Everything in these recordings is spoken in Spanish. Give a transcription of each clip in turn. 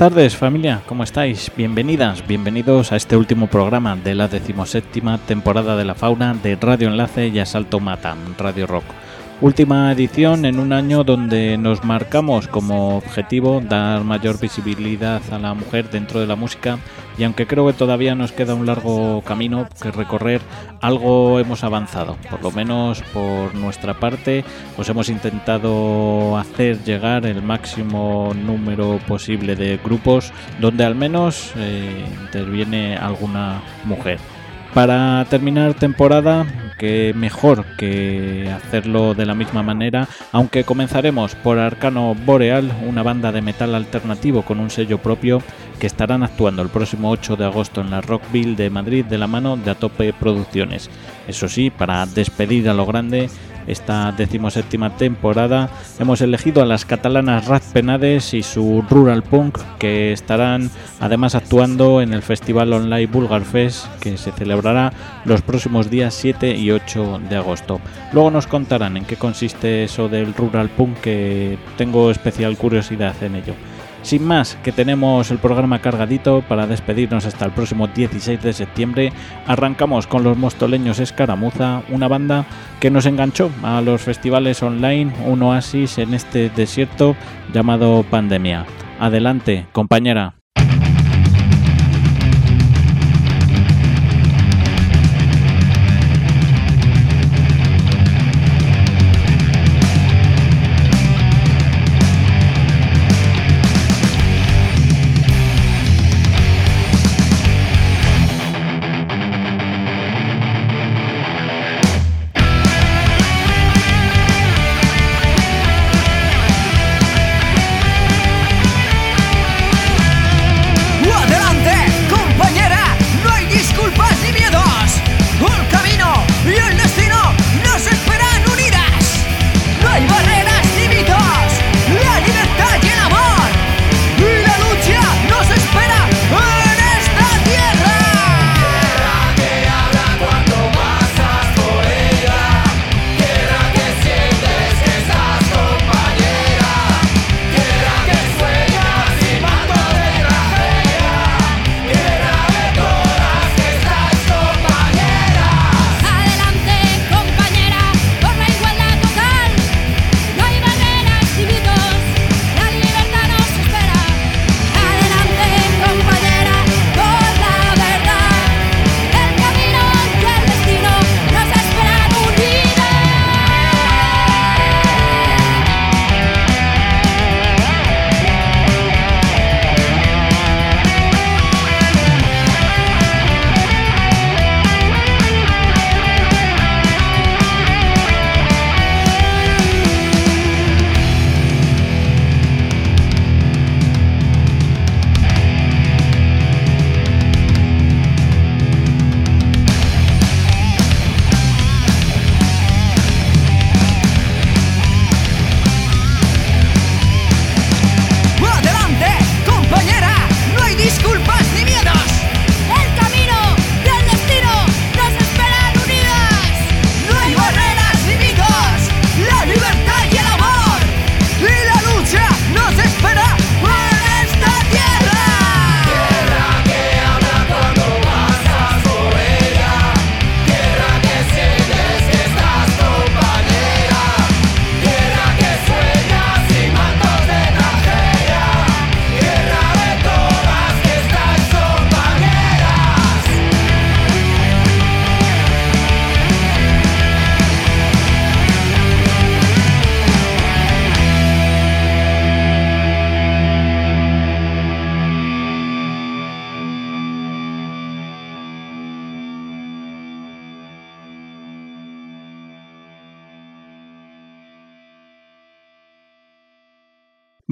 tardes familia, ¿cómo estáis? Bienvenidas, bienvenidos a este último programa de la decimoséptima temporada de la fauna de Radio Enlace y Asalto Matan, Radio Rock. Última edición en un año donde nos marcamos como objetivo dar mayor visibilidad a la mujer dentro de la música y aunque creo que todavía nos queda un largo camino que recorrer, algo hemos avanzado. Por lo menos por nuestra parte, os hemos intentado hacer llegar el máximo número posible de grupos donde al menos eh, interviene alguna mujer. Para terminar temporada, que mejor que hacerlo de la misma manera, aunque comenzaremos por Arcano Boreal, una banda de metal alternativo con un sello propio que estarán actuando el próximo 8 de agosto en la Rockville de Madrid de la mano de Atope Producciones. Eso sí, para despedir a lo grande, esta decimoséptima temporada hemos elegido a las catalanas Rat Penades y su Rural Punk que estarán además actuando en el festival online Bulgar Fest que se celebrará los próximos días 7 y 8 de agosto. Luego nos contarán en qué consiste eso del Rural Punk que tengo especial curiosidad en ello. Sin más, que tenemos el programa cargadito para despedirnos hasta el próximo 16 de septiembre, arrancamos con los mostoleños Escaramuza, una banda que nos enganchó a los festivales online, un oasis en este desierto llamado pandemia. Adelante, compañera.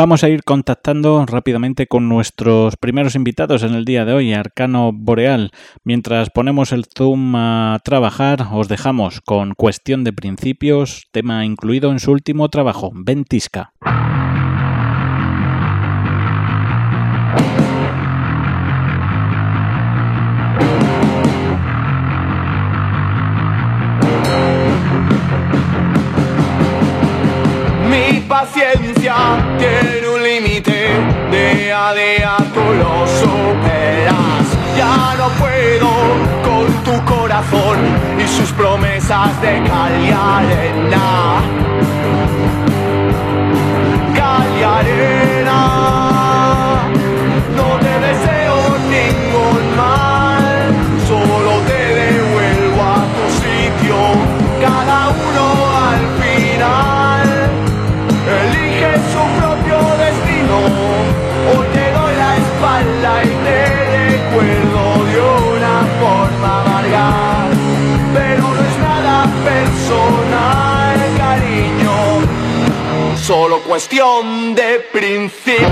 Vamos a ir contactando rápidamente con nuestros primeros invitados en el día de hoy, Arcano Boreal. Mientras ponemos el zoom a trabajar, os dejamos con Cuestión de Principios, tema incluido en su último trabajo, Ventisca. de Cagliari cuestión de principios.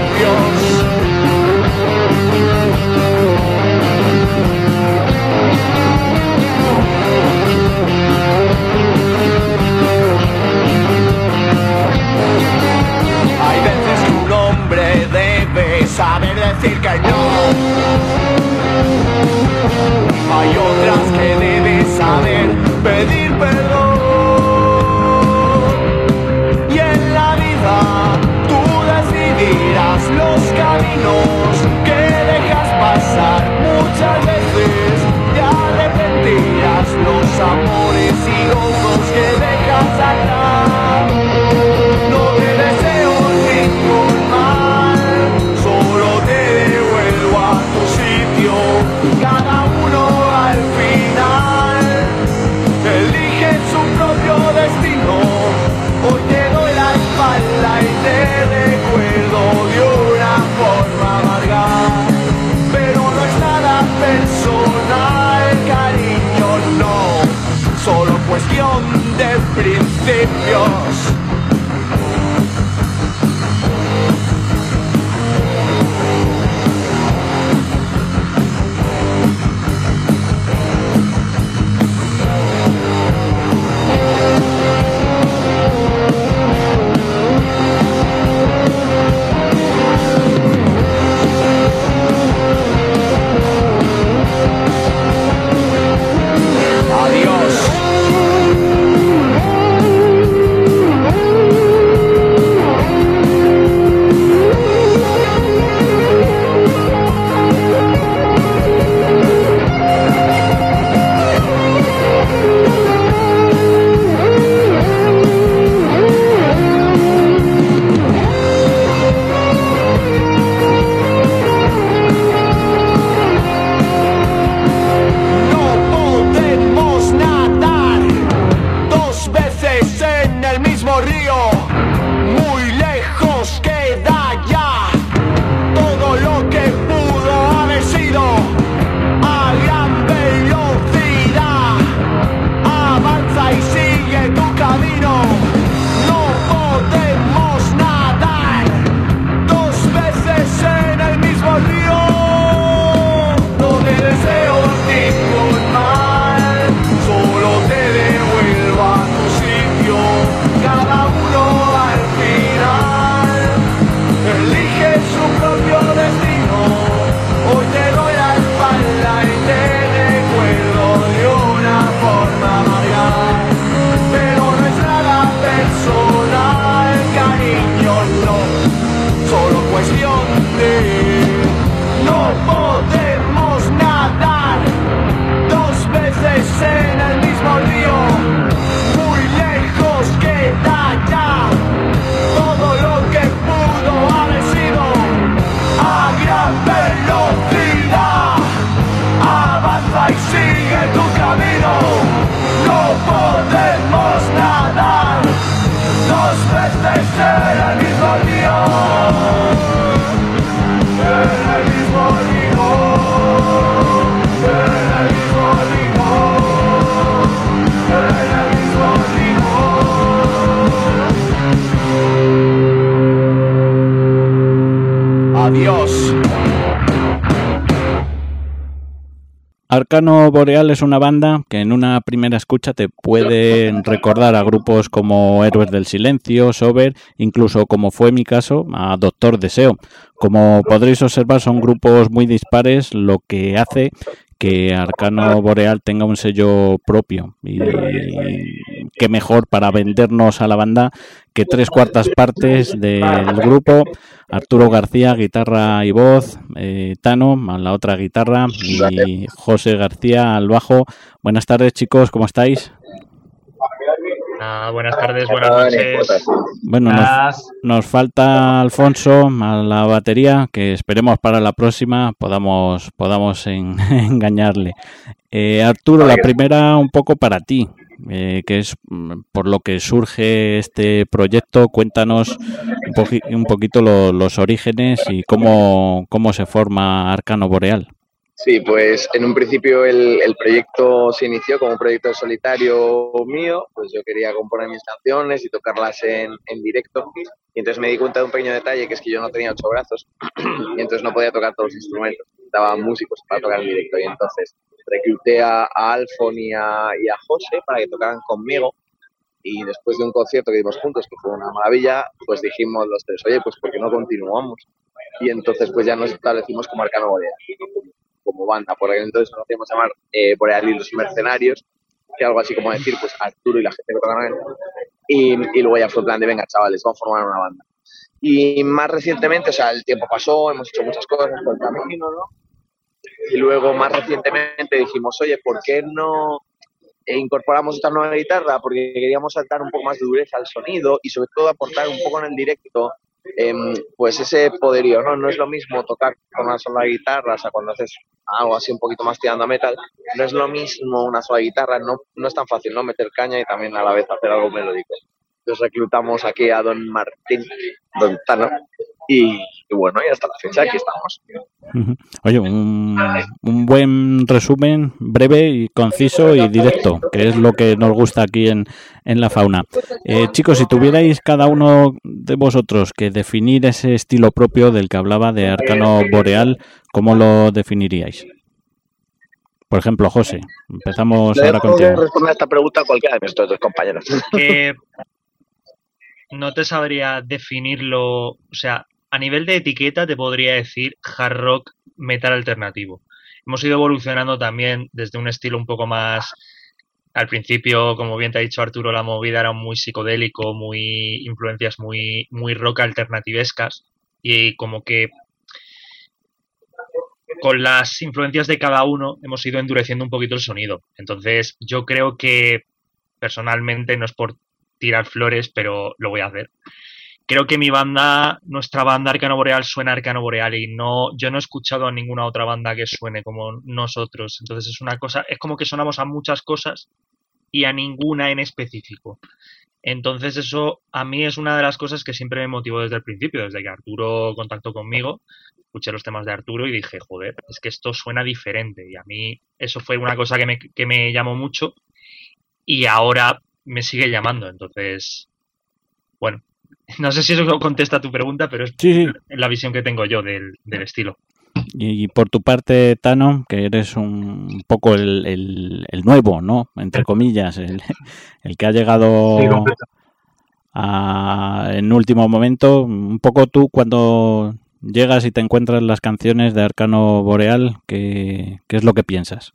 Hay veces que un hombre debe saber decir que no. Hay otras que... Arcano Boreal es una banda que en una primera escucha te pueden recordar a grupos como Héroes del Silencio, Sober, incluso como fue mi caso, a Doctor Deseo. Como podréis observar, son grupos muy dispares, lo que hace que Arcano Boreal tenga un sello propio y, que mejor para vendernos a la banda que tres cuartas partes del grupo. Arturo García, guitarra y voz, eh, Tano, a la otra guitarra, y José García al bajo. Buenas tardes, chicos, ¿cómo estáis? Ah, buenas tardes, buenas noches. Bueno, nos, nos, falta Alfonso a la batería, que esperemos para la próxima podamos, podamos engañarle. Eh, Arturo, la primera un poco para ti. Eh, que es mm, por lo que surge este proyecto. Cuéntanos un, poquito los orígenes y cómo, cómo se forma Arcano Boreal. Sí, pues en un principio el, el, proyecto se inició como un proyecto solitario mío, pues yo quería componer mis canciones y tocarlas en, en, directo y entonces me di cuenta de un pequeño detalle que es que yo no tenía ocho brazos y entonces no podía tocar todos los instrumentos, necesitaba músicos para tocar en directo y entonces recluté a, a Alfon y a, y a José para que tocaran conmigo y después de un concierto que dimos juntos, que fue una maravilla, pues dijimos los tres, oye, pues ¿por qué no continuamos? Y entonces pues ya nos establecimos como Arcano Boreal como banda. Por aquel entonces nos hacíamos llamar eh, Boreal y los Mercenarios, que algo así como decir, pues Arturo y la gente que tocan y, y luego ya fue el plan de, venga, chavales, vamos a formar una banda. Y más recientemente, o sea, el tiempo pasó, hemos hecho muchas cosas por el camino, ¿no? Y luego más recientemente dijimos, oye, ¿por qué no incorporamos esta nueva guitarra? Porque queríamos saltar un poco más de dureza al sonido y sobre todo aportar un poco en el directo eh, pues ese poderío, ¿no? No es lo mismo tocar con una sola guitarra, o sea, cuando haces algo así un poquito más tirando a metal, no es lo mismo una sola guitarra, no, no es tan fácil, ¿no? Meter caña y también a la vez hacer algo melódico. Entonces reclutamos aquí a don Martín, don Tano, y, y, bueno, y hasta la fecha aquí estamos. Oye, un, un, buen resumen, breve y conciso y directo, que es lo que nos gusta aquí en, en la fauna. Eh, chicos, si tuvierais cada uno de vosotros que definir ese estilo propio del que hablaba de Arcano Boreal, ¿cómo lo definiríais? Por ejemplo, José, empezamos ahora contigo. responder a esta pregunta a cualquiera de nuestros dos compañeros. Que no te sabría definirlo, o sea, a nivel de etiqueta te podría decir hard rock metal alternativo. Hemos ido evolucionando también desde un estilo un poco más al principio, como bien te ha dicho Arturo, la movida era muy psicodélico, muy influencias muy, muy rock alternativescas y como que con las influencias de cada uno hemos ido endureciendo un poquito el sonido. Entonces yo creo que personalmente no es por tirar flores, pero lo voy a hacer creo que mi banda, nuestra banda Arcano Boreal suena Arcano Boreal y no, yo no he escuchado a ninguna otra banda que suene como nosotros. Entonces es una cosa, es como que sonamos a muchas cosas y a ninguna en específico. Entonces eso a mí es una de las cosas que siempre me motivó desde el principio, desde que Arturo contactó conmigo, escuché los temas de Arturo y dije, joder, es que esto suena diferente. Y a mí eso fue una cosa que me, que me llamó mucho y ahora me sigue llamando. Entonces, bueno, no sé si eso contesta a tu pregunta, pero es sí, sí. la visión que tengo yo del, del estilo. Y, y, por tu parte, Tano, que eres un poco el, el, el nuevo, ¿no? Entre comillas, el, el que ha llegado sí, a, en último momento, un poco tú cuando llegas y te encuentras las canciones de Arcano Boreal, ¿qué, qué es lo que piensas?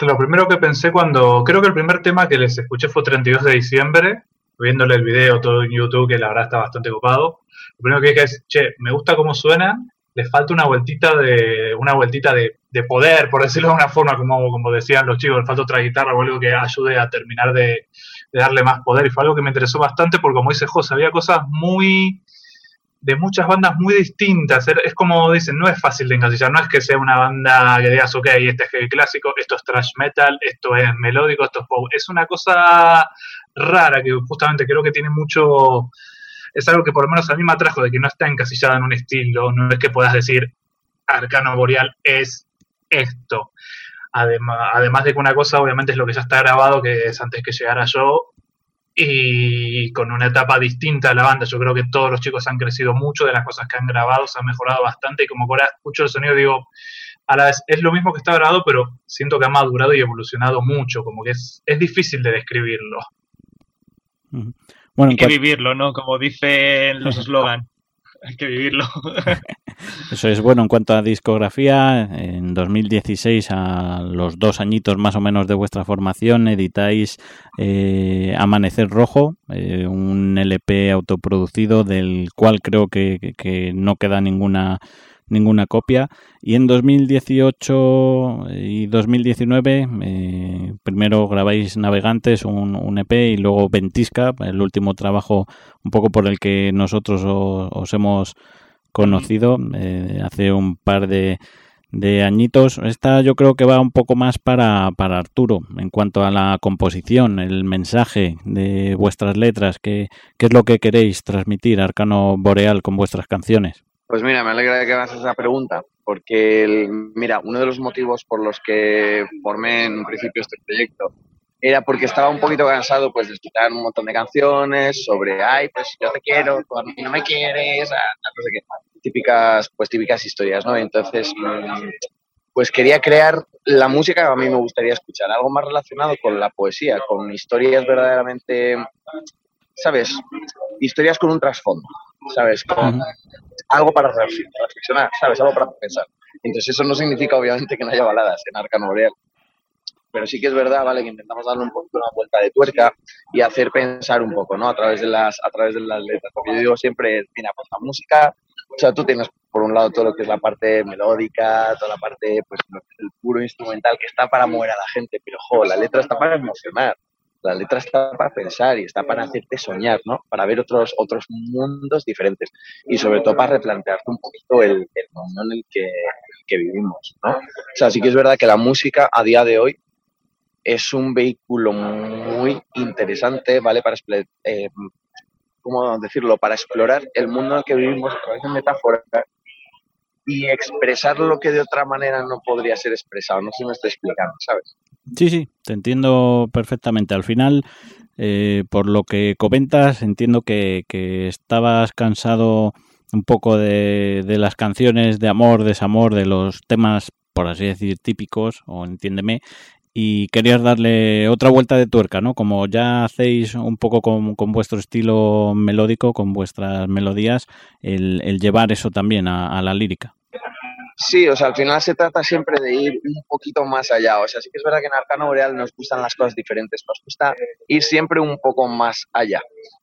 Lo primero que pensé cuando, creo que el primer tema que les escuché fue 32 de diciembre, viéndole el video todo en YouTube, que la verdad está bastante ocupado. Lo primero que dije es, che, me gusta cómo suena, le falta una vueltita de una vueltita de, de poder, por decirlo de una forma, como, como decían los chicos, le falta otra guitarra o algo que ayude a terminar de, de, darle más poder. Y fue algo que me interesó bastante porque, como dice José, había cosas muy de muchas bandas muy distintas. Es como dicen, no es fácil de encasillar, no es que sea una banda que digas, ok, este es heavy clásico, esto es thrash metal, esto es melódico, esto es pop. Es una cosa rara que justamente creo que tiene mucho es algo que por lo menos a mí me atrajo de que no está encasillada en un estilo, no es que puedas decir Arcano Boreal es esto. Además, además de que una cosa obviamente es lo que ya está grabado, que es antes que llegara yo, y con una etapa distinta a la banda. Yo creo que todos los chicos han crecido mucho de las cosas que han grabado, se han mejorado bastante y como ahora escucho el sonido digo, a la vez es lo mismo que está grabado, pero siento que ha madurado y evolucionado mucho, como que es, es difícil de describirlo. Bueno, Hay que vivirlo, ¿no? Como dicen los eslogan. Hay que vivirlo. Eso es bueno en cuanto a discografía. En 2016, a los dos añitos más o menos de vuestra formación, editáis eh, Amanecer Rojo, eh, un LP autoproducido del cual creo que, que no queda ninguna ninguna copia. Y en 2018 y 2019, eh, primero grabáis Navegantes, un, EP, y luego Ventisca, el último trabajo un poco por el que nosotros os, hemos conocido eh, hace un par de, de añitos. Esta yo creo que va un poco más para, para Arturo en cuanto a la composición, el mensaje de vuestras letras, qué, qué es lo que queréis transmitir, Arcano Boreal, con vuestras canciones. Pues mira, me alegra que hagas esa pregunta, porque el, mira, uno de los motivos por los que formé en un principio este proyecto era porque estaba un poquito cansado pues de escuchar un montón de canciones sobre, ay, pues yo te quiero, tú a mí no me quieres, típicas, pues típicas historias, ¿no? Entonces, mm, pues quería crear la música que a mí me gustaría escuchar, algo más relacionado con la poesía, con historias verdaderamente, ¿sabes? Historias con un trasfondo, ¿sabes? Con, algo para reflexionar, ¿sabes? Algo para pensar. Entonces eso no significa obviamente que no haya baladas en Arcano Boreal. Pero sí que es verdad, ¿vale? Que intentamos darle un poco una vuelta de tuerca y hacer pensar un poco, ¿no? A través de las, a través de las letras. Porque yo digo siempre, mira, pues la música, o sea, tú tienes por un lado todo lo que es la parte melódica, toda la parte, pues el puro instrumental que está para mover a la gente, pero, jo, la letra está para emocionar la letra está para pensar y está para hacerte soñar, ¿no? Para ver otros, otros mundos diferentes y sobre todo para replantearte un poquito el, el mundo en el que, que, vivimos, ¿no? O sea, sí que es verdad que la música a día de hoy es un vehículo muy interesante, ¿vale? Para, eh, ¿cómo decirlo? Para explorar el mundo en el que vivimos a través de metáforas y expresar lo que de otra manera no podría ser expresado. No sé si me estoy explicando, ¿sabes? Sí, sí, te entiendo perfectamente. Al final, eh, por lo que comentas, entiendo que, que estabas cansado un poco de, de, las canciones de amor, desamor, de los temas, por así decir, típicos, o entiéndeme, y querías darle otra vuelta de tuerca, ¿no? Como ya hacéis un poco con, con vuestro estilo melódico, con vuestras melodías, el, el llevar eso también a, a la lírica. Sí, o sea, al final se trata siempre de ir un poquito más allá. O sea, sí que es verdad que en Arcano Boreal nos gustan las cosas diferentes, nos gusta ir siempre un poco más allá.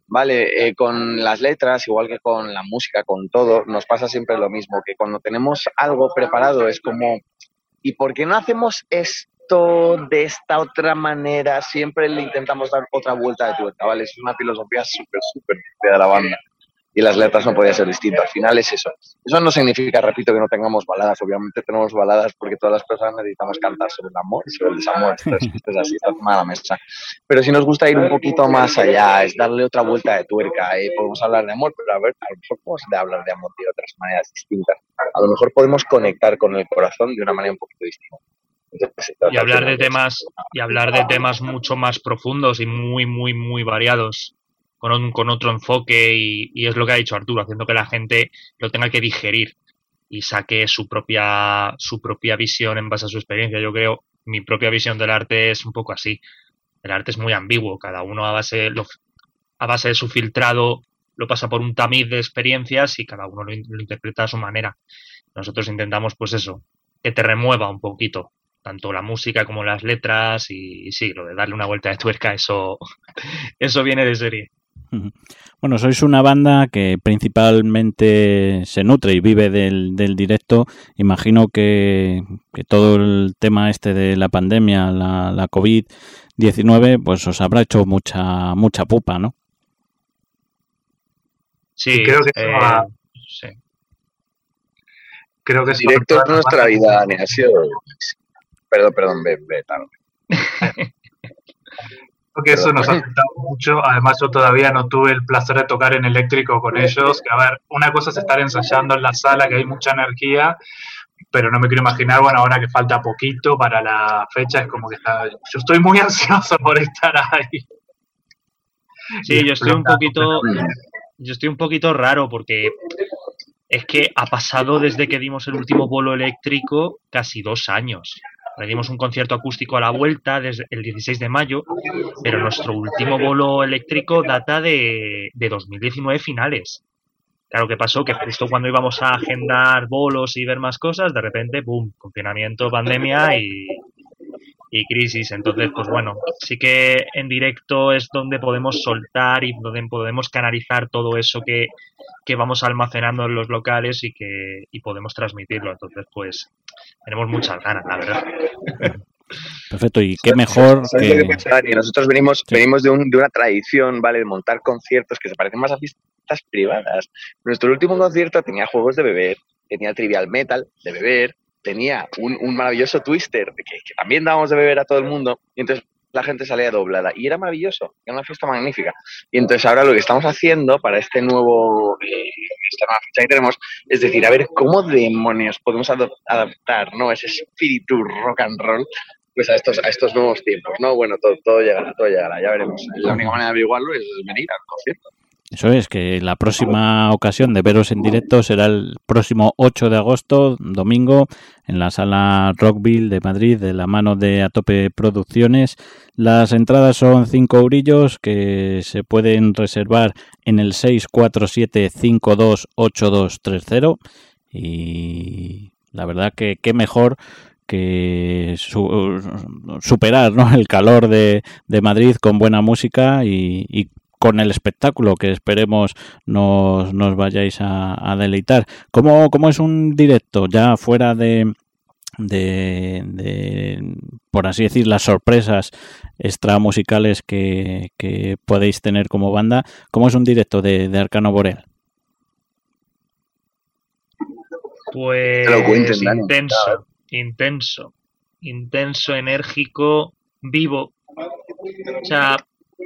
¿Vale? Eh, con las letras, igual que con la música, con todo, nos pasa siempre lo mismo, que cuando tenemos algo preparado es como, ¿y por qué no hacemos esto de esta otra manera? Siempre le intentamos dar otra vuelta de tuerca, ¿vale? Es una filosofía súper, súper de la banda y las letras no podía ser distinto. Al final es eso. Eso no significa, repito, que no tengamos baladas. Obviamente tenemos baladas porque todas las personas necesitamos cantar sobre el amor y sobre el desamor. Entonces, esto es así, está tomada la mesa. Pero si nos gusta ir un poquito más allá, es darle otra vuelta de tuerca. y podemos hablar de amor, pero a ver, a lo mejor podemos hablar de amor de otras maneras distintas. A lo mejor podemos conectar con el corazón de una manera un poquito distinta. Entonces, y hablar de temas y hablar de temas mucho más profundos y muy muy muy variados con, con otro enfoque y, es lo que ha dicho Arturo, haciendo que la gente lo tenga que digerir y saque su propia, su propia visión en base a su experiencia. Yo creo, mi propia visión del arte es un poco así. El arte es muy ambiguo, cada uno a base, lo, a base de su filtrado lo pasa por un tamiz de experiencias y cada uno lo, lo interpreta a su manera. Nosotros intentamos, pues eso, que te remueva un poquito tanto la música como las letras y, y, sí, lo de darle una vuelta de tuerca, eso, eso viene de serie. Bueno, sois una banda que principalmente se nutre y vive del, del directo. Imagino que, que, todo el tema este de la pandemia, la, la COVID-19, pues os habrá hecho mucha mucha pupa, ¿no? Sí, creo que eh, va... sí. creo que directo es nuestra vida, ni ha sido... Perdón, perdón, ve, ve, tarde. que eso nos ha afectado mucho. Además, yo todavía no tuve el placer de tocar en eléctrico con ellos. Que, a ver, una cosa es estar ensayando en la sala, que hay mucha energía, pero no me quiero imaginar, bueno, ahora que falta poquito para la fecha, es como que está. Yo estoy muy ansioso por estar ahí. Sí, yo estoy un poquito. Yo estoy un poquito raro porque es que ha pasado desde que dimos el último bolo eléctrico casi dos años. Dimos un concierto acústico a la vuelta desde el 16 de mayo, pero nuestro último bolo eléctrico data de, de 2019 finales. Claro, que pasó? Que justo cuando íbamos a agendar bolos y ver más cosas, de repente, ¡boom! Confinamiento, pandemia y, y crisis. Entonces, pues bueno, sí que en directo es donde podemos soltar y donde podemos canalizar todo eso que, que vamos almacenando en los locales y que y podemos transmitirlo. Entonces, pues tenemos muchas ganas, la verdad. Perfecto, y qué mejor que... Nosotros venimos, venimos de, un, de una tradición, ¿vale? De montar conciertos que se parecen más a fiestas privadas. Nuestro último concierto tenía juegos de beber, tenía trivial metal de beber, tenía un, un maravilloso twister que, que, también dábamos de beber a todo el mundo y entonces la gente salía doblada y era maravilloso, era una fiesta magnífica. Y entonces ahora lo que estamos haciendo para este nuevo, eh, esta nueva fecha que tenemos es decir, a ver cómo demonios podemos adaptar ¿no? ese espíritu rock and roll pues a estos, a estos nuevos tiempos, ¿no? Bueno, todo, todo llegará, todo llegará, ya veremos. La única manera de averiguarlo es venir al concierto. Eso es, que la próxima ocasión de veros en directo será el próximo 8 de agosto, domingo, en la sala Rockville de Madrid, de la mano de Atope Producciones. Las entradas son 5 eurillos que se pueden reservar en el 647-528230 y la verdad que qué mejor que su, superar ¿no? el calor de, de, Madrid con buena música y, con el espectáculo que esperemos nos, nos vayáis a, a deleitar. ¿Cómo, ¿Cómo, es un directo ya fuera de, de, de, por así decir, las sorpresas extra musicales que, que podéis tener como banda? ¿Cómo es un directo de, de Arcano Boreal? Pues intenso, intenso, intenso, enérgico, vivo. O sea,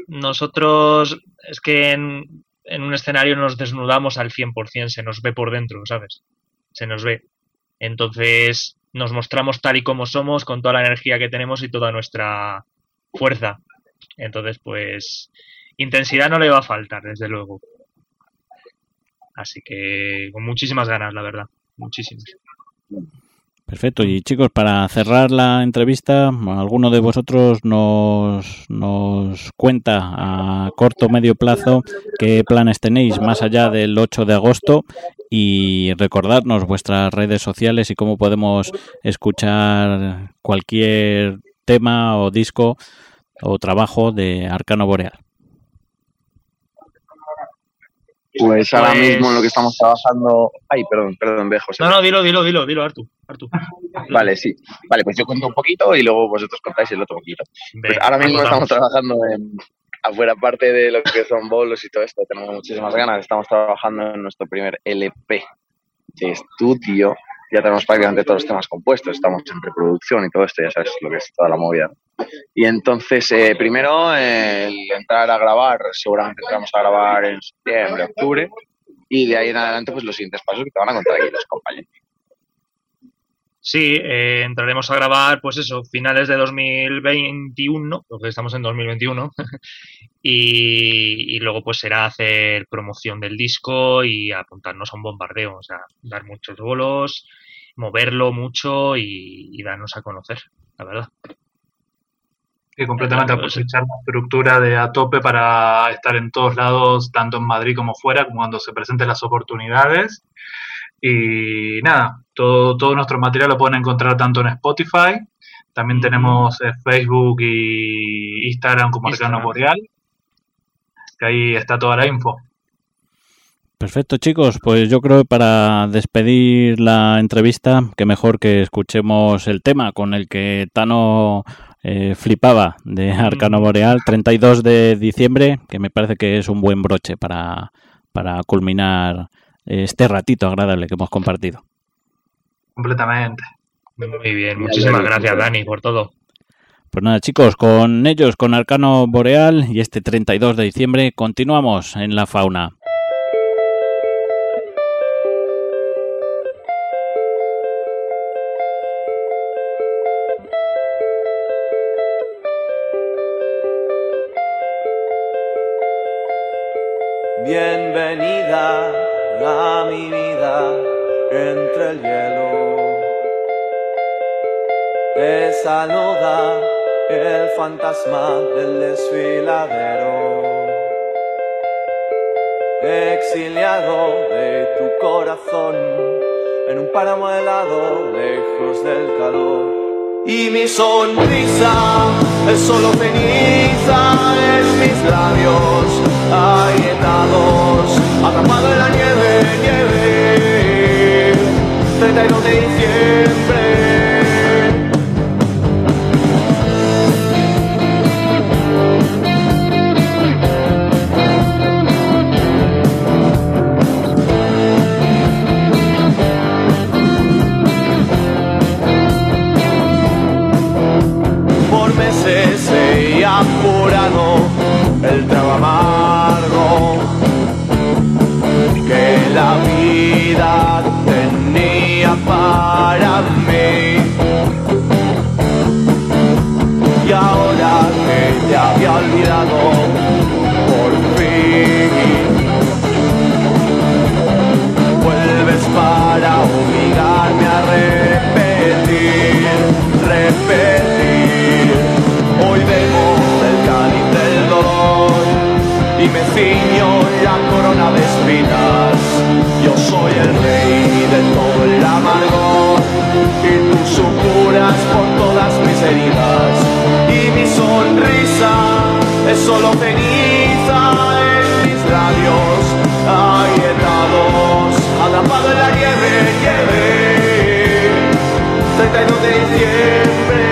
nosotros es que en, un escenario nos desnudamos al 100%, se nos ve por dentro, ¿sabes? Se nos ve. Entonces nos mostramos tal y como somos, con toda la energía que tenemos y toda nuestra fuerza. Entonces, pues, intensidad no le va a faltar, desde luego. Así que con muchísimas ganas, la verdad. Muchísimas. Perfecto. Y chicos, para cerrar la entrevista, alguno de vosotros nos, nos cuenta a corto o medio plazo qué planes tenéis más allá del 8 de agosto y recordarnos vuestras redes sociales y cómo podemos escuchar cualquier tema o disco o trabajo de Arcano Boreal. Pues ahora pues... mismo en lo que estamos trabajando. Ay, perdón, perdón, ve, José. No, no, dilo, dilo, dilo, dilo, Artu. Vale, sí. Vale, pues yo cuento un poquito y luego vosotros contáis el otro poquito. Pues ahora mismo estamos trabajando en. Afuera, parte de lo que son bolos y todo esto, tenemos muchísimas ganas. Estamos trabajando en nuestro primer LP de estudio. Ya tenemos prácticamente todos los temas compuestos, estamos en preproducción y todo esto, ya sabes lo que es toda la movida. Y entonces, eh, primero, eh, el entrar a grabar, seguramente entramos a grabar en septiembre, octubre, y de ahí en adelante, pues los siguientes pasos que te van a contar aquí los compañeros. Sí, eh, entraremos a grabar, pues eso, finales de 2021, porque estamos en 2021, y, y, luego pues será hacer promoción del disco y apuntarnos a un bombardeo, o sea, dar muchos bolos, moverlo mucho y, y darnos a conocer, la verdad. Y completamente aprovechar la estructura de a tope para estar en todos lados, tanto en Madrid como fuera, como cuando se presenten las oportunidades. Y nada, todo, todo nuestro material lo pueden encontrar tanto en Spotify, también tenemos Facebook y Instagram como Arcano Boreal, que ahí está toda la info. Perfecto, chicos. Pues yo creo que para despedir la entrevista, que mejor que escuchemos el tema con el que Tano eh, flipaba de Arcano Boreal, 32 de diciembre, que me parece que es un buen broche para, para culminar este ratito agradable que hemos compartido. Completamente. Muy bien, muchísimas gracias Dani por todo. Pues nada chicos, con ellos, con Arcano Boreal y este 32 de diciembre continuamos en la fauna. Bienvenida a mi vida entre el hielo. Te saluda el fantasma del desfiladero. exiliado de tu corazón, en un páramo helado, lejos del calor. Y mi sonrisa es solo ceniza en mis labios agrietados, atrapado en la nieve, nieve, 32 de diciembre. Para mí. Y ahora que te había olvidado, por fin vuelves para obligarme a repetir, repetir. Hoy bebo del cáliz del dolor y me ciño la corona de espinas. Yo soy el rey de todo el amargor y tú supuras por todas mis heridas. Y mi sonrisa es solo ceniza en mis labios agrietados, atrapado en la nieve, nieve, 32 de diciembre.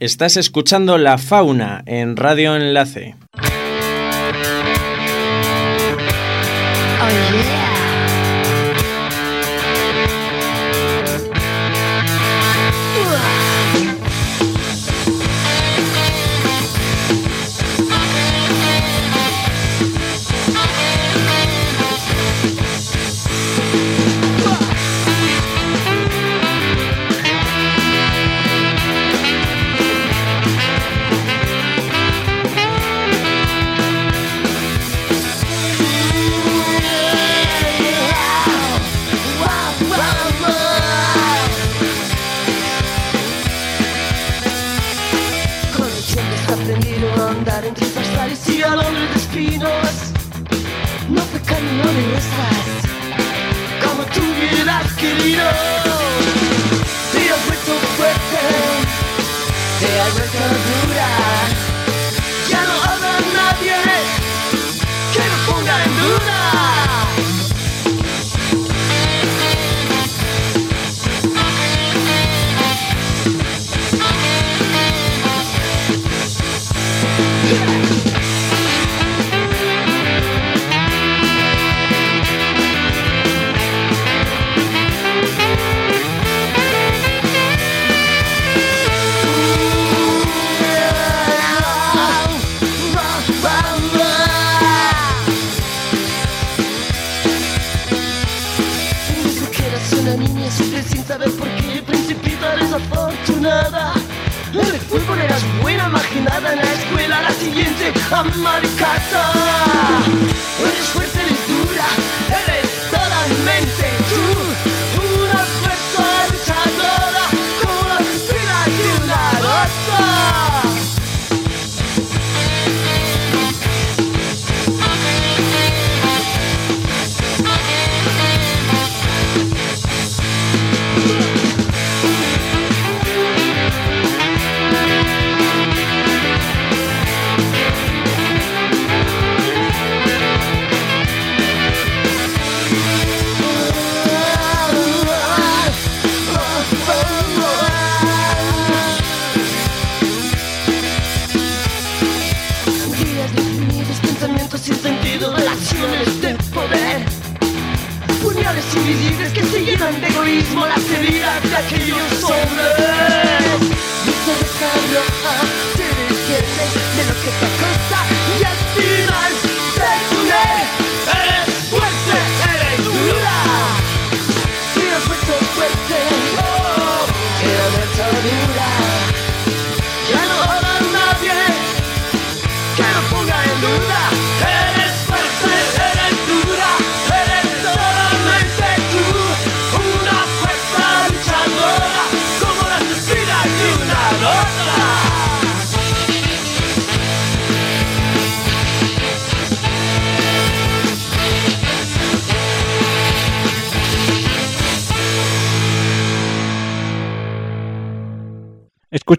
Estás escuchando La Fauna en Radio Enlace.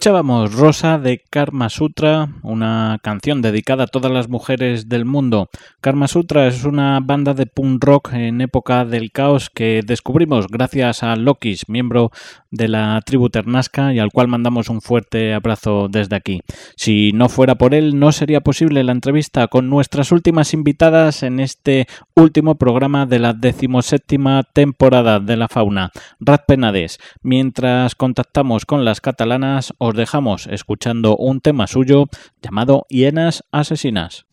Escuchábamos Rosa de Karma Sutra, una canción dedicada a todas las mujeres del mundo. Karma Sutra es una banda de punk rock en época del caos que descubrimos gracias a Lokis, miembro de la tribu Ternasca y al cual mandamos un fuerte abrazo desde aquí. Si no fuera por él, no sería posible la entrevista con nuestras últimas invitadas en este último programa de la decimoséptima temporada de la fauna, Rat Penades. Mientras contactamos con las catalanas, os dejamos escuchando un tema suyo llamado Hienas Asesinas.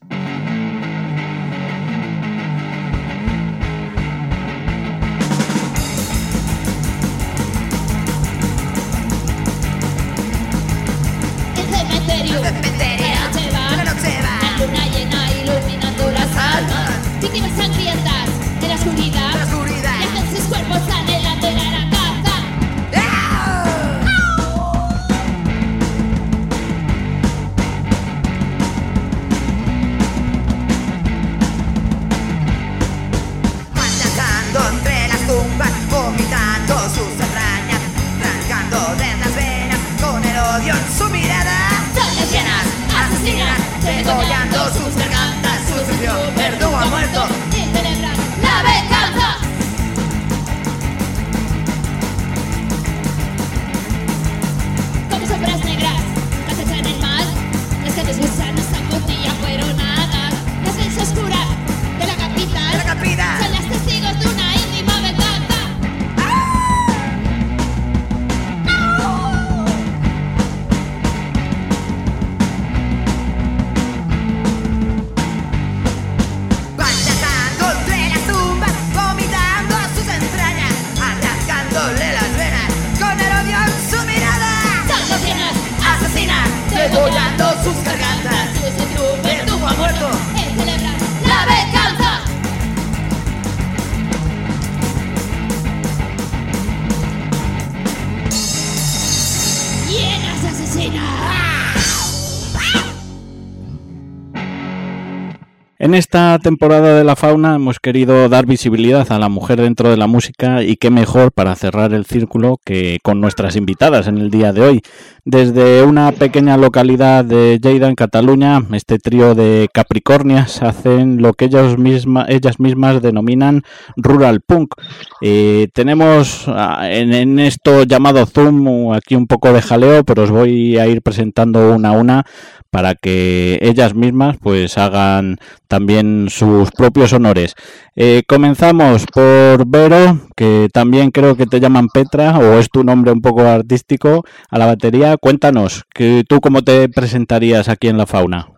Esta temporada de la fauna hemos querido dar visibilidad a la mujer dentro de la música y qué mejor para cerrar el círculo que con nuestras invitadas en el día de hoy. Desde una pequeña localidad de Lleida, en Cataluña, este trío de Capricornias hacen lo que ellos misma, ellas mismas denominan rural punk. Eh, tenemos ah, en, en esto llamado Zoom aquí un poco de jaleo, pero os voy a ir presentando una a una para que ellas mismas pues hagan también sus propios honores. Eh, comenzamos por Vero, que también creo que te llaman Petra o es tu nombre un poco artístico a la batería. Cuéntanos, que tú cómo te presentarías aquí en la fauna.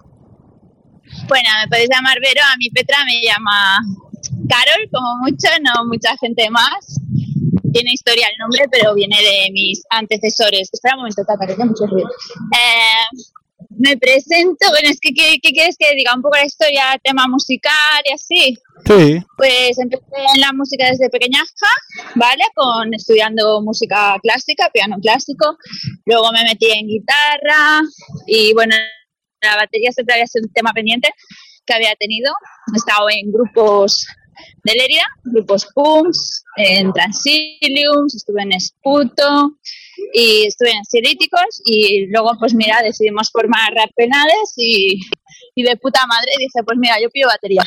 Bueno, me podéis llamar Vero, a mi Petra me llama Carol, como mucho, no mucha gente más. Tiene historia el nombre, pero viene de mis antecesores. Espera un momento, Tata, que mucho ruido. Eh, me presento, bueno, es que ¿qué, qué quieres que diga? Un poco la historia, tema musical y así. Sí. Pues empecé en la música desde pequeñaja, ¿vale? Con estudiando música clásica, piano clásico. Luego me metí en guitarra y bueno, la batería siempre había sido un tema pendiente que había tenido. He estado en grupos de Lérida, grupos punks, en Transilium, estuve en Esputo y estuve en Ciríticos y luego pues mira, decidimos formar Rap Penades y, y de puta madre dije pues mira, yo pido batería.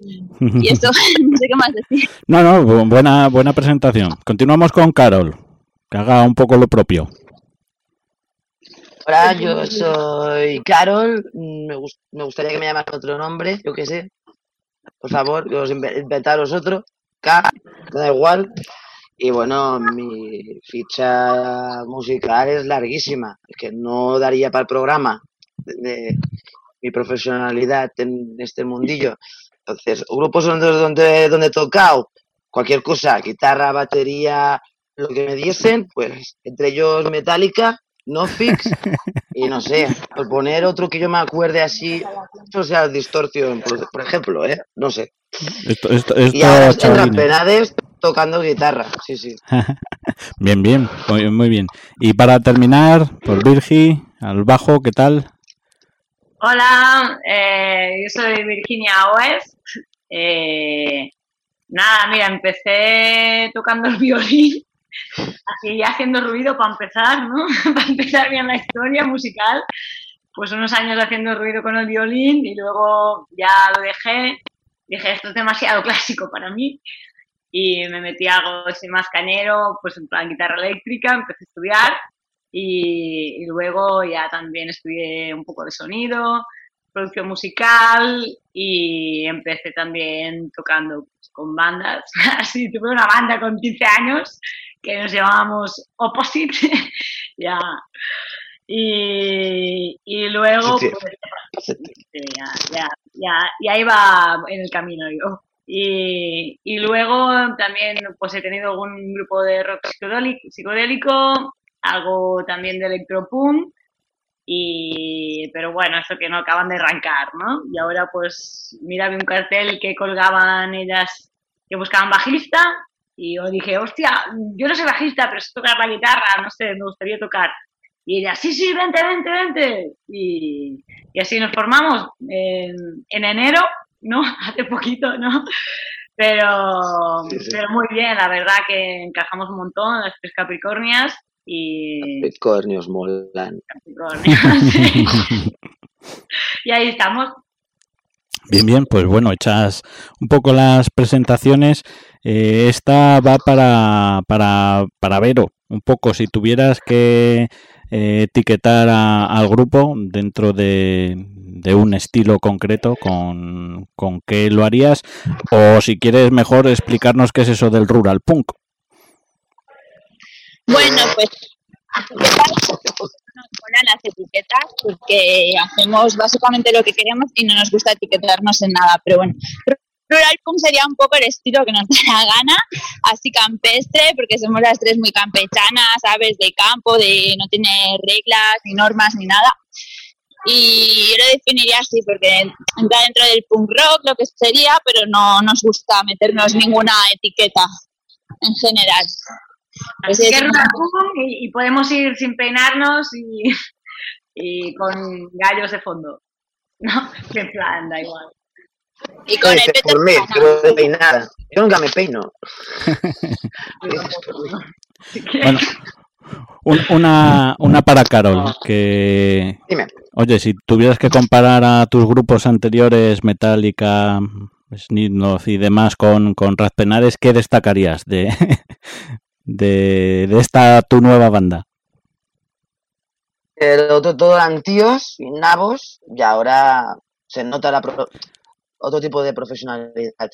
Y eso, no sé qué más decir. No, no, bu- buena, buena presentación. Continuamos con Carol, que haga un poco lo propio. Hola, yo soy Carol. Me, gus- me gustaría que me llamaran otro nombre, yo qué sé. Por favor, que os inve- inventaros otro. K, da igual. Y bueno, mi ficha musical es larguísima. Es que no daría para el programa de, mi profesionalidad en este mundillo. Entonces, grupos donde, donde, donde he tocado cualquier cosa, guitarra, batería, lo que me diesen, pues entre ellos Metallica, No Fix y no sé, por poner otro que yo me acuerde así, o sea, Distortion, por, por ejemplo, ¿eh? No sé. Esto, esto, Y esto, ahora en chavalines. Tocando guitarra, sí, sí. Bien, bien, muy, muy bien. Y para terminar, por Virgi, al bajo, ¿qué tal? Hola, eh, yo soy Virginia Oes. Eh, nada, mira, empecé tocando el violín, así ya haciendo ruido para empezar, ¿no? para empezar bien la historia musical. Pues unos años haciendo ruido con el violín y luego ya lo dejé. Dije, esto es demasiado clásico para mí. Y me metí a algo así más cañero, pues en plan guitarra eléctrica, empecé a estudiar y, y luego ya también estudié un poco de sonido, producción musical y empecé también tocando pues, con bandas. Así, tuve una banda con 15 años que nos llamábamos Opposite. ya. Y, y luego, Sí. pues, ya, ya, ya, ya iba en el camino yo. Y, y luego también pues he tenido algún grupo de rock psicodélico, algo también de electropunk y pero bueno, eso que no acaban de arrancar, ¿no? Y ahora pues mira vi un cartel que colgaban ellas que buscaban bajista y yo dije, hostia, yo no soy bajista, pero sé tocar la guitarra, no sé, me gustaría tocar. Y ella, sí, sí, vente, vente, vente. Y, y así nos formamos en, en enero, ¿no? Hace poquito, ¿no? Pero, Sí, sí. pero muy bien, la verdad que encajamos un montón, las tres Capricornias y Bitcoinios molan. Capricornios. sí. y ahí estamos. Bien, bien, pues bueno, hechas un poco las presentaciones. eh, esta va para, para, para Vero, un poco, si tuvieras que eh, etiquetar a- al grupo dentro de, un estilo concreto, con, con qué lo harías, o si quieres mejor explicarnos qué es eso del rural punk. Bueno, pues molan las etiquetas porque hacemos básicamente lo que queremos y no nos gusta etiquetarnos en nada, pero bueno. Rural Punk sería un poco el estilo que nos da la gana, así campestre, porque somos las tres muy campechanas, ¿sabes? De campo, de no tener reglas, ni normas, ni nada. Y yo lo definiría así, porque entra dentro del punk rock, lo que sería, pero no nos gusta meternos ninguna etiqueta en general. Así que es- rural punk y, y podemos ir sin peinarnos y, y con gallos de fondo. ¿No? En plan, da igual. Y con el por mí, pero de peinada. Yo nunca me peino. Bueno, un- una, una para Carol, que... Dime. Oye, si tuvieras que comparar a tus grupos anteriores, Metallica, Slipknot y demás, con, con Raspenares, ¿qué destacarías de, de, de esta tu nueva banda? El otro todo eran tíos y nabos y ahora se nota la pro- otro tipo de profesionalidad.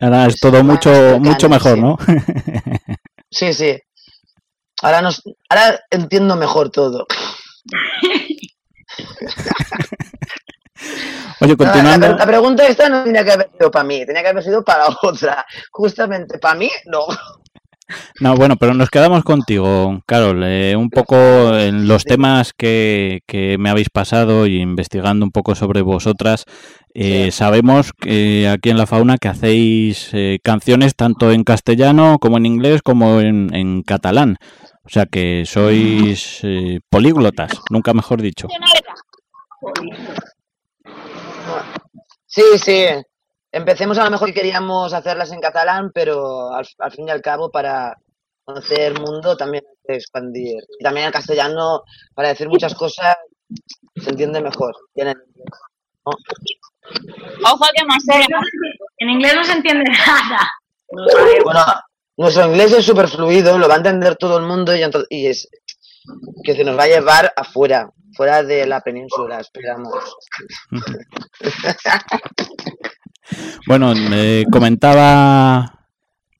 Ahora es todo mucho, mucho mejor, ¿no? Sí, sí. Ahora, nos, ahora entiendo mejor todo. Oye, continuando... la- la pregunta esta no tenía que haber sido para mí, tenía que haber sido para otra. Justamente para mí, no. No, bueno, pero nos quedamos contigo, Carol, eh, un poco en los temas que, que me habéis pasado y investigando un poco sobre vosotras. Eh, Sabemos que aquí en La Fauna que hacéis eh, canciones tanto en castellano como en inglés como en, en catalán. O sea que sois eh, políglotas, nunca mejor dicho. Sí, sí. Empecemos a lo mejor que queríamos hacerlas en catalán, pero al, al fin y al cabo para conocer el mundo también hay que expandir. Y también el castellano, para decir muchas cosas, se entiende mejor. En. Ojo que más En inglés no se entiende nada. Bueno, nuestro inglés es súper fluido, lo va a entender todo el mundo y, es que se nos va a llevar afuera, fuera de la península, esperamos. Bueno, me comentaba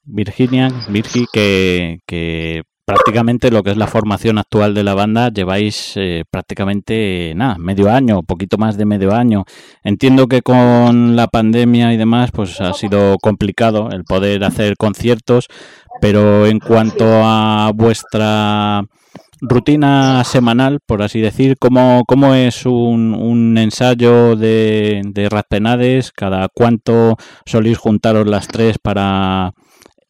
Virginia, Virgi, que, que prácticamente lo que es la formación actual de la banda lleváis eh, prácticamente nada, medio año, poquito más de medio año. Entiendo que con la pandemia y demás, pues ha sido complicado el poder hacer conciertos, pero en cuanto a vuestra rutina semanal, por así decir, ¿cómo, cómo es un, un ensayo de, de Razpenades? ¿Cada cuánto soléis juntaros las tres para,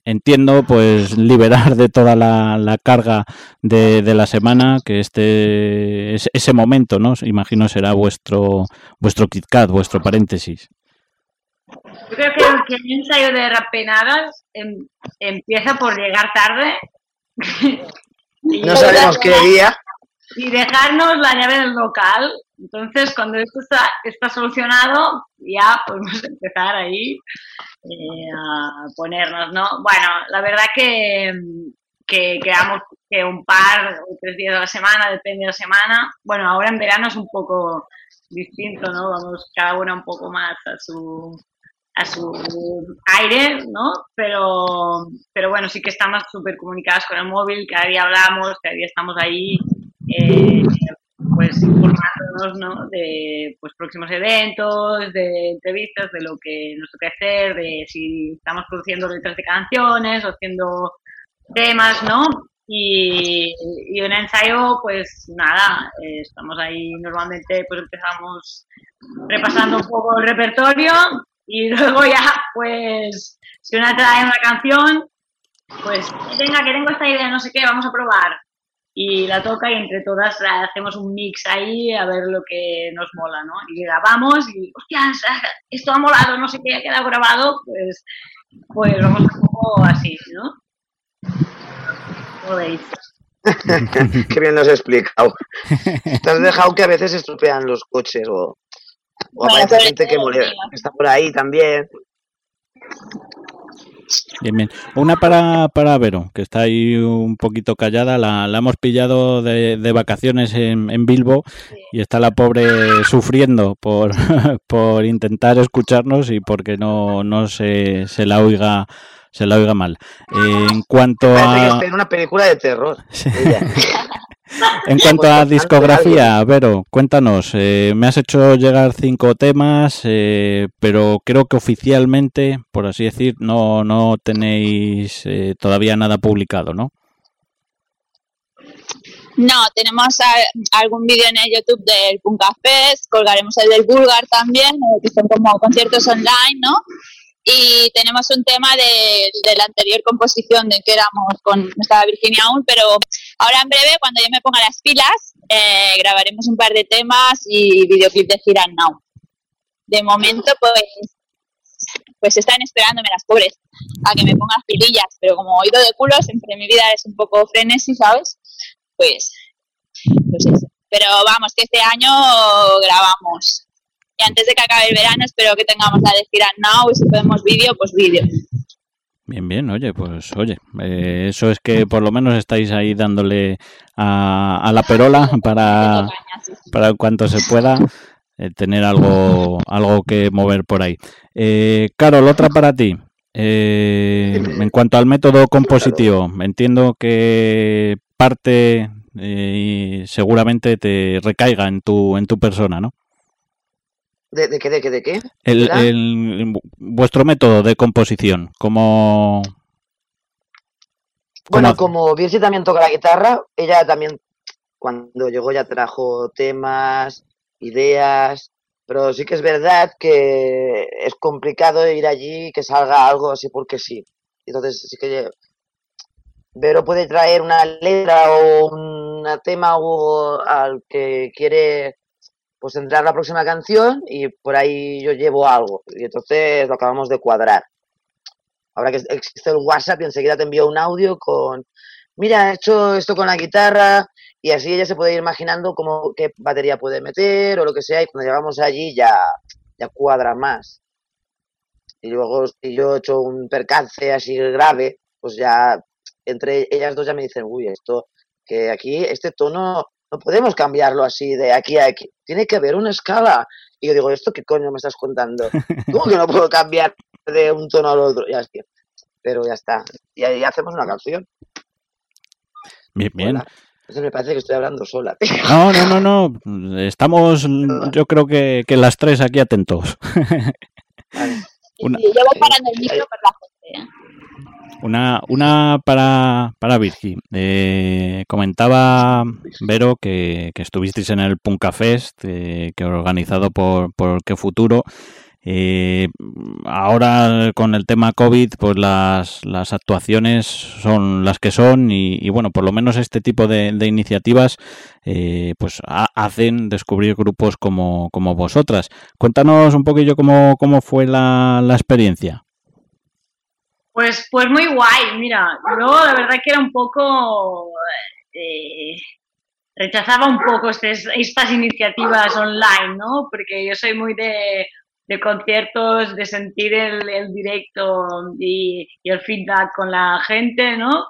entiendo, pues liberar de toda la, la carga de, de la semana, que este es- ese momento, ¿no? Imagino será vuestro vuestro KitKat, vuestro paréntesis. Yo creo que, que el ensayo de rapenadas em- empieza por llegar tarde. No sabemos qué día. Y dejarnos la llave del local. Entonces, cuando esto está, está solucionado, ya podemos empezar ahí eh, a ponernos, ¿no? Bueno, la verdad que, que quedamos que un par o tres días a la semana, depende de la semana. Bueno, ahora en verano es un poco distinto, ¿no? Vamos cada una un poco más a su a su aire, ¿no? Pero, pero bueno, sí que estamos súper comunicadas con el móvil, cada día hablamos, cada día estamos ahí, eh, pues informándonos, ¿no? De pues próximos eventos, de entrevistas, de lo que nos toca hacer, de si estamos produciendo letras de canciones o haciendo temas, ¿no? Y, y un ensayo, pues nada, eh, estamos ahí normalmente, pues empezamos repasando un poco el repertorio y luego ya, pues, si una trae una canción, pues, venga, que tengo esta idea, no sé qué, vamos a probar. Y la toca y entre todas hacemos un mix ahí a ver lo que nos mola, ¿no? Y grabamos y, hostias, esto ha molado, no sé qué, ha quedado grabado, pues, pues vamos un poco así, ¿no? ¿Cómo veis? Qué bien nos has explicado. Te has dejado que a veces estropean los coches o, o Bueno, aparece gente que, que está por ahí también. Bien, bien. Una para, para Vero, que está ahí un poquito callada. La, la hemos pillado de, de vacaciones en, en Bilbo y está la pobre sufriendo por, por intentar escucharnos y porque no, no se, se la oiga se la oiga mal. Eh, en cuanto a en una película de terror. ella. en cuanto a discografía, Vero, cuéntanos. eh, me has hecho llegar cinco temas, eh, pero creo que oficialmente, por así decir, no no tenéis eh, todavía nada publicado, ¿no? No, tenemos a- algún vídeo en el YouTube del Punka Fest, colgaremos el del Bulgar también, eh, que son como conciertos online, ¿no? Y tenemos un tema de, de la anterior composición de que éramos con estaba Virginia aún, pero ahora en breve, cuando yo me ponga las pilas, eh, grabaremos un par de temas y videoclip de Gira Now. De momento, pues pues están esperándome las pobres a que me ponga pilillas, pero como oído de culo, siempre mi vida es un poco frenesí, ¿sabes? Pues, pues eso. Pero vamos, que este año grabamos. Y antes de que acabe el verano espero que tengamos la de Gira Now y si podemos vídeo, pues vídeo. Bien, bien, oye, pues oye, eh, eso es que por lo menos estáis ahí dándole a, a la perola para, para cuanto se pueda eh, tener algo, algo que mover por ahí. Eh, Carol, otra para ti. Eh, en cuanto al método compositivo, entiendo que parte eh, seguramente te recaiga en tu, en tu persona, ¿no? ¿De, de qué? ¿De qué? ¿De qué? El, el- vuestro método de composición, como... Bueno, como Virsi también toca la guitarra, ella también cuando llegó ya trajo temas, ideas, pero sí que es verdad que es complicado ir allí y que salga algo así porque sí. Entonces sí que Vero puede traer una letra o un tema o al que quiere pues entrar la próxima canción y por ahí yo llevo algo y entonces lo acabamos de cuadrar. Ahora que existe el WhatsApp y enseguida te envío un audio con, mira, he hecho esto con la guitarra y así ella se puede ir imaginando cómo, qué batería puede meter o lo que sea y cuando llegamos allí ya, ya cuadra más. Y luego si yo he hecho un percance así grave, pues ya entre ellas dos ya me dicen, uy, esto, que aquí este tono no podemos cambiarlo así de aquí a aquí, tiene que haber una escala. Y yo digo, ¿esto qué coño me estás contando? ¿Cómo que no puedo cambiar de un tono al otro? Ya, tío. Pero ya está. Y ahí hacemos una canción. Bien, bien. Entonces me parece que estoy hablando sola. No, no, no, no. Estamos, yo creo que, que las tres aquí atentos. Una- Y yo voy parando el micro por la gente. ¿eh? Una, una para, para Virgi. Eh, comentaba Vero que, que estuvisteis en el Punka Fest, eh, que organizado por, por Qué Futuro. Eh, ahora con el tema COVID, pues las, las actuaciones son las que son y, bueno, por lo menos este tipo de, iniciativas eh, pues ha- hacen descubrir grupos como, como vosotras. Cuéntanos un poquillo cómo, cómo fue la, la experiencia. Pues, pues muy guay, mira, yo la verdad que era un poco, eh, rechazaba un poco estes- estas iniciativas online, ¿no? Porque yo soy muy de, de conciertos, de sentir el, el directo y, el feedback con la gente, ¿no?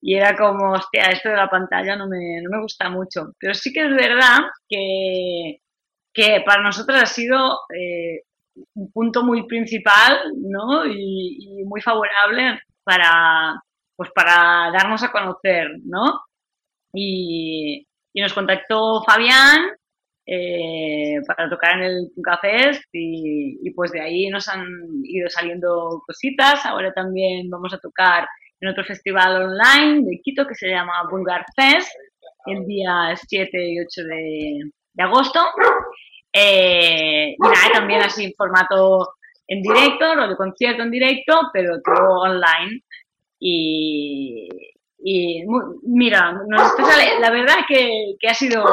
Y era como, hostia, esto de la pantalla no me, no me gusta mucho. Pero sí que es verdad que, que para nosotros ha sido eh, un punto muy principal, ¿no? Y, y muy favorable para, pues para darnos a conocer, ¿no? Y, y nos contactó Fabián eh, para tocar en el Café y, y pues de ahí nos han ido saliendo cositas. Ahora también vamos a tocar en otro festival online de Quito que se llama Bulgar Fest el día 7 y 8 de, de agosto. Eh, y nada, también así en formato en directo, lo de concierto en directo, pero todo online. Y, y mira, nos la verdad que, que ha sido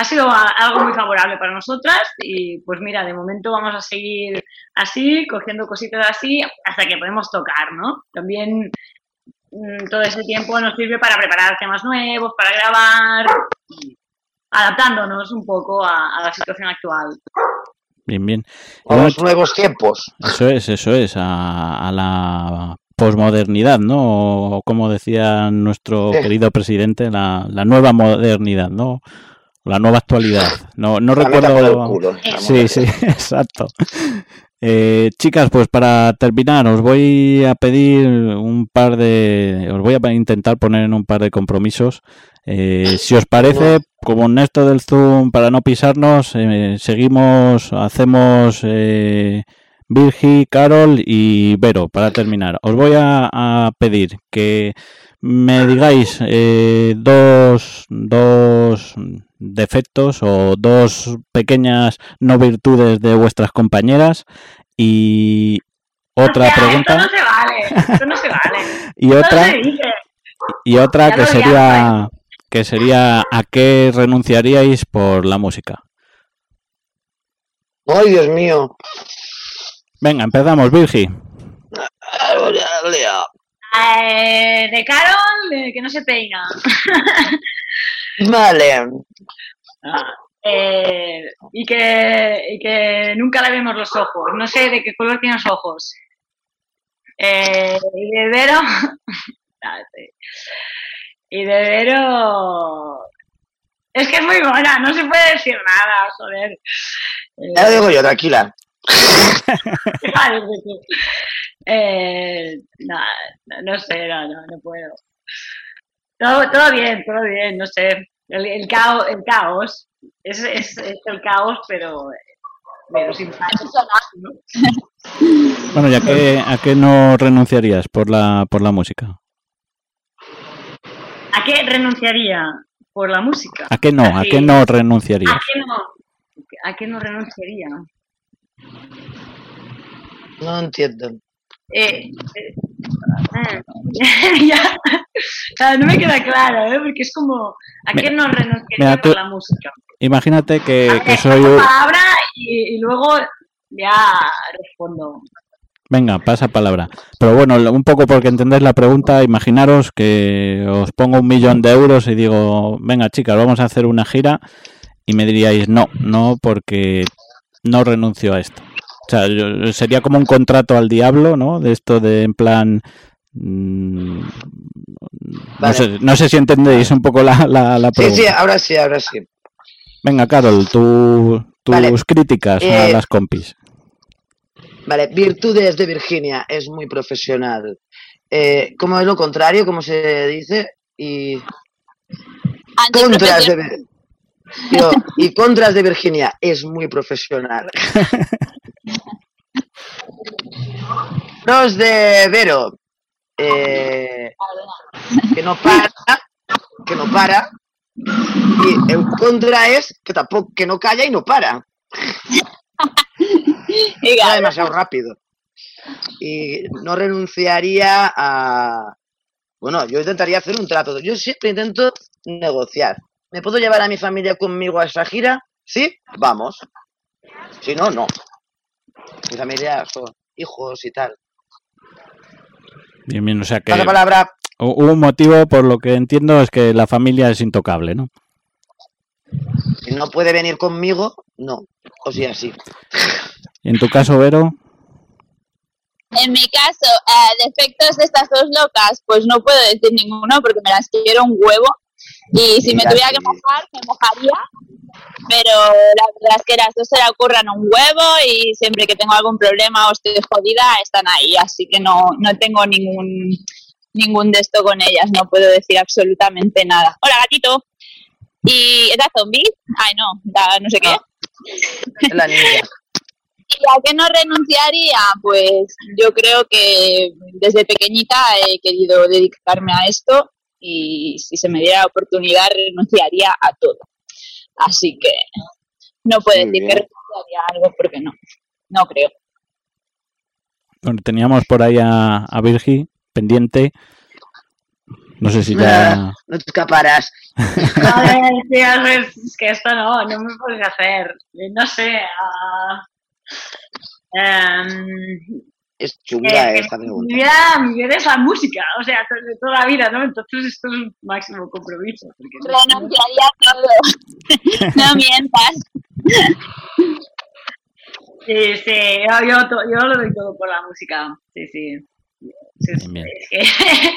ha sido algo muy favorable para nosotras y pues mira, de momento vamos a seguir así, cogiendo cositas así hasta que podemos tocar, ¿no? También mm, todo ese tiempo nos sirve para preparar temas nuevos, para grabar, adaptándonos un poco a, a la situación actual. Bien, bien. A los nuevos tiempos. Eso es, eso es, a, a la posmodernidad, ¿no? O como decía nuestro Sí. querido presidente, la, la nueva modernidad, ¿no? La nueva actualidad. No, no La recuerdo. culo, Sí, sí, exacto. Eh, chicas, pues para terminar, os voy a pedir un par de. Os voy a intentar poner en un par de compromisos. Eh, si os parece, como en esto del Zoom, para no pisarnos, eh, seguimos, hacemos Virgi, Carol y Vero para terminar. Os voy a, a pedir que me digáis eh, dos, dos defectos o dos pequeñas no virtudes de vuestras compañeras y otra O sea, pregunta Esto no se vale, esto no se vale. y otra no se dice. y otra Ya que sería que sería a qué renunciaríais por la música. Ay, Dios mío. Venga, empezamos, Virgi. Eh, de Carol, que no se peina. Vale. Eh, y, que, y que nunca le vemos los ojos. No sé de qué color tiene los ojos. Eh, y de Vero. Ah, y de Vero. Es que es muy buena, no se puede decir nada, joder. Ya lo digo yo, tranquila. Eh, no, sé, no, no, no puedo. Todo, todo bien, todo bien, no sé. El, el caos, el caos. Es, es, es el caos, pero, pero sin ¿no? Bueno, ¿y a qué, a qué no renunciarías por la, por la música? ¿A qué renunciaría por la música? ¿A qué no? ¿A Así- qué no renunciarías? ¿A qué no? ¿A qué no renunciaría? No entiendo. Eh, eh, ah, ya. Claro, no me queda claro, ¿eh? porque es como, ¿a qué no renunciaría por la música? Imagínate que, A que ver, soy un... palabra y, y luego ya respondo. Venga, pasa palabra. Pero bueno, un poco porque entendéis la pregunta, imaginaros que os pongo un millón de euros y digo, venga chicas, vamos a hacer una gira y me diríais, no, no, porque no renuncio a esto. O sea, yo- sería como un contrato al diablo, ¿no? De esto de en plan... mm, no, sé, no sé si entendéis un poco la, la, la Sí, pregunta. sí, ahora sí, ahora sí. Venga, Carol, tu- tus Vale. críticas a Eh, las compis. Vale, virtudes de Virginia, es muy profesional. Eh, ¿Cómo es lo contrario? ¿Cómo se dice? Y contras de, Y contras de Virginia, es muy profesional. Pros de Vero, eh, que no para, que no para. Y el contra es que tampoco, que no calla y no para. Demasiado rápido. Y no renunciaría a. Bueno, yo intentaría hacer un trato. Yo siempre intento negociar. ¿Me puedo llevar a mi familia conmigo a esa gira? Sí, vamos. Si no, no. Mi familia son hijos y tal. Bien, bien, o sea que Pasa palabra. un motivo, por lo que entiendo, es que la familia es intocable, ¿no? Si no puede venir conmigo, no. O sea, sí. En tu caso, Vero, En mi caso, eh, defectos de estas dos locas, pues no puedo decir ninguno porque me las quiero un huevo. Y si me tuviera que mojar, me mojaría. Pero la verdad es que las dos se la ocurran un huevo y siempre que tengo algún problema o estoy jodida, están ahí. Así que no, no tengo ningún, ningún de esto con ellas. No puedo decir absolutamente nada. Hola, gatito. ¿Y era zombie? Ay, no, da no sé qué. La ninja. ¿Y a qué no renunciaría? Pues yo creo que desde pequeñita he querido dedicarme a esto y si se me diera la oportunidad renunciaría a todo. Así que no puedo Muy decir que renunciaría a algo porque no, no creo. bueno, teníamos por ahí a, a Virgi pendiente. No sé si ya... No te escaparás. Joder, tío, es, es que esto no, no me puedes hacer. No sé. ah, em, Es chunga eh, esta mi, pregunta. vida, mi vida es la música, o sea, de toda la vida, ¿no? Entonces esto es un máximo compromiso. Renunciaría todo. no mientas. Sí, sí, yo, yo, yo lo doy todo por la música. Sí, sí. Bien, bien. Es que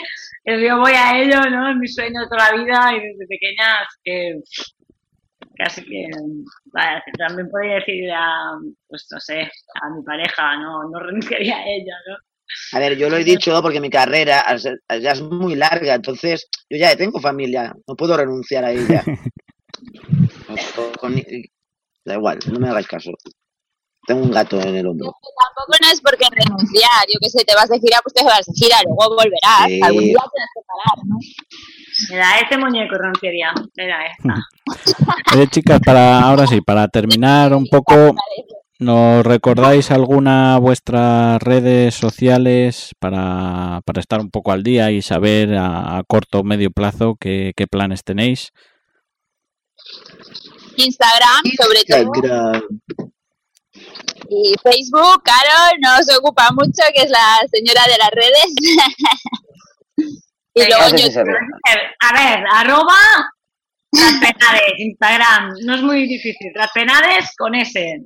es yo voy a ello, ¿no? Es mi sueño de toda la vida y desde pequeña es que casi que vaya, también podría decir a, pues no sé, a mi pareja, no, no renunciaría a ella, ¿no? A ver, yo lo he dicho porque mi carrera ya es muy larga, entonces yo ya tengo familia, no puedo renunciar a ella. Da igual, no me hagáis caso. Tengo un gato en el hombro. Tampoco no es porque renunciar. Yo que sé, te vas de gira, pues te vas de gira, luego volverás. Sí. Algún día tienes que parar, ¿no? Mira, este muñeco renunciaría. Mira esta. Oye, chicas, para ahora sí, para terminar un poco, ¿nos recordáis alguna vuestras redes sociales para, para estar un poco al día y saber a, a corto o medio plazo qué, qué planes tenéis? Instagram, sobre todo. Instagram. Y Facebook, Carol, no se ocupa mucho, que es la señora de las redes. y luego yo. A ver, arroba Raspenades, Instagram. No es muy difícil. Raspenades con S.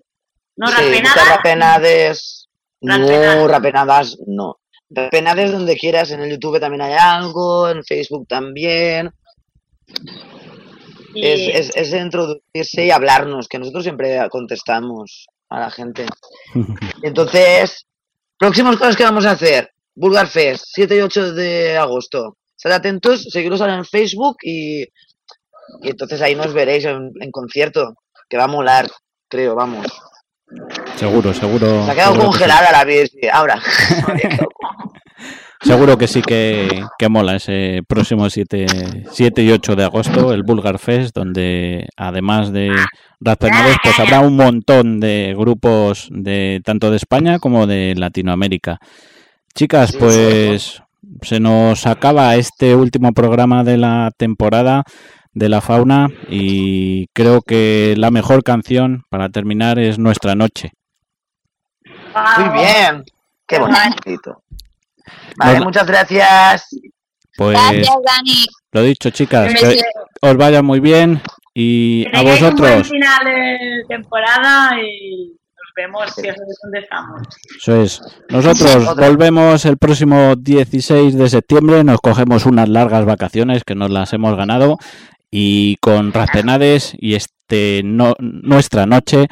No Sí, raspenadas. rapenades. Raspenadas. No, rapenadas no. Rapenades donde quieras, en el YouTube también hay algo, en Facebook también. Y- Es, es, es introducirse y hablarnos, que nosotros siempre contestamos a la gente. Entonces, próximas cosas que vamos a hacer. Bulgar Fest, 7 y 8 de agosto. Estad atentos, seguiros en Facebook y, y entonces ahí nos veréis en, en concierto, que va a molar, creo, vamos. Seguro, seguro. Se ha quedado sí. congelada la bici. Ahora. Seguro que sí que, que mola ese próximo 7, 7 y 8 de agosto, el Bulgar Fest, donde además de Raspenades, pues habrá un montón de grupos de tanto de España como de Latinoamérica. Chicas, pues se nos acaba este último programa de la temporada de la fauna y creo que la mejor canción para terminar es Nuestra Noche. Muy bien. Qué bonito. Vale, Nos- muchas gracias. Pues gracias, Dani. lo dicho, chicas, que os vaya muy bien y Que a tengáis un buen vosotros. final de temporada y nos vemos si os dónde estamos. Eso es. Nosotros Otra. volvemos el próximo 16 de septiembre, nos cogemos unas largas vacaciones que nos las hemos ganado y con Raspenades y este no, nuestra noche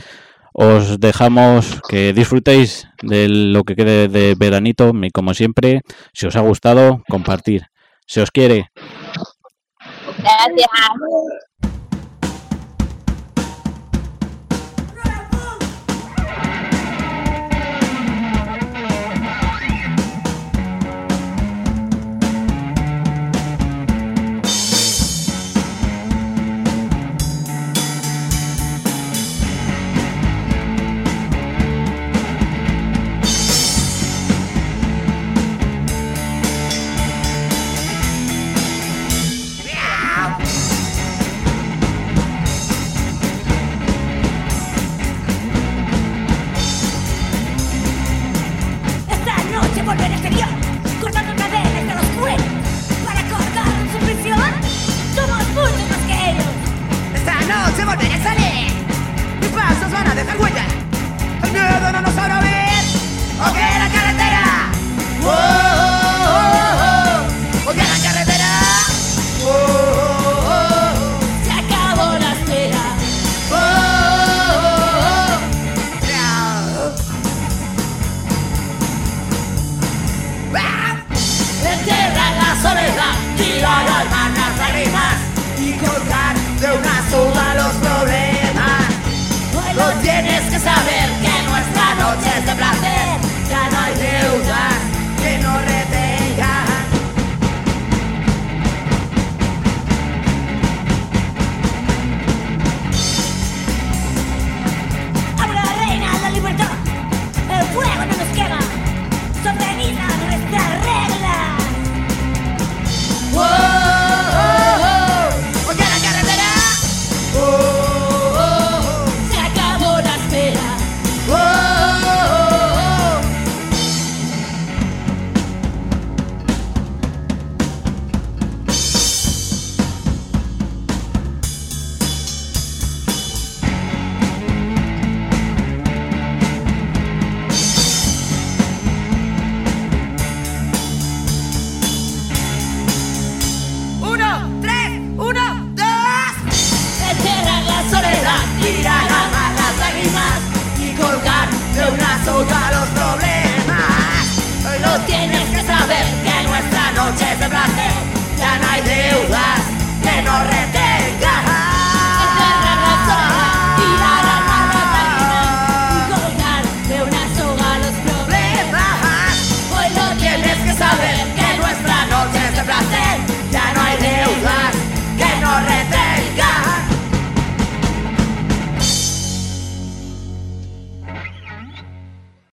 os dejamos que disfrutéis de lo que quede de veranito y como siempre, si os ha gustado, compartir. Se os quiere. Gracias.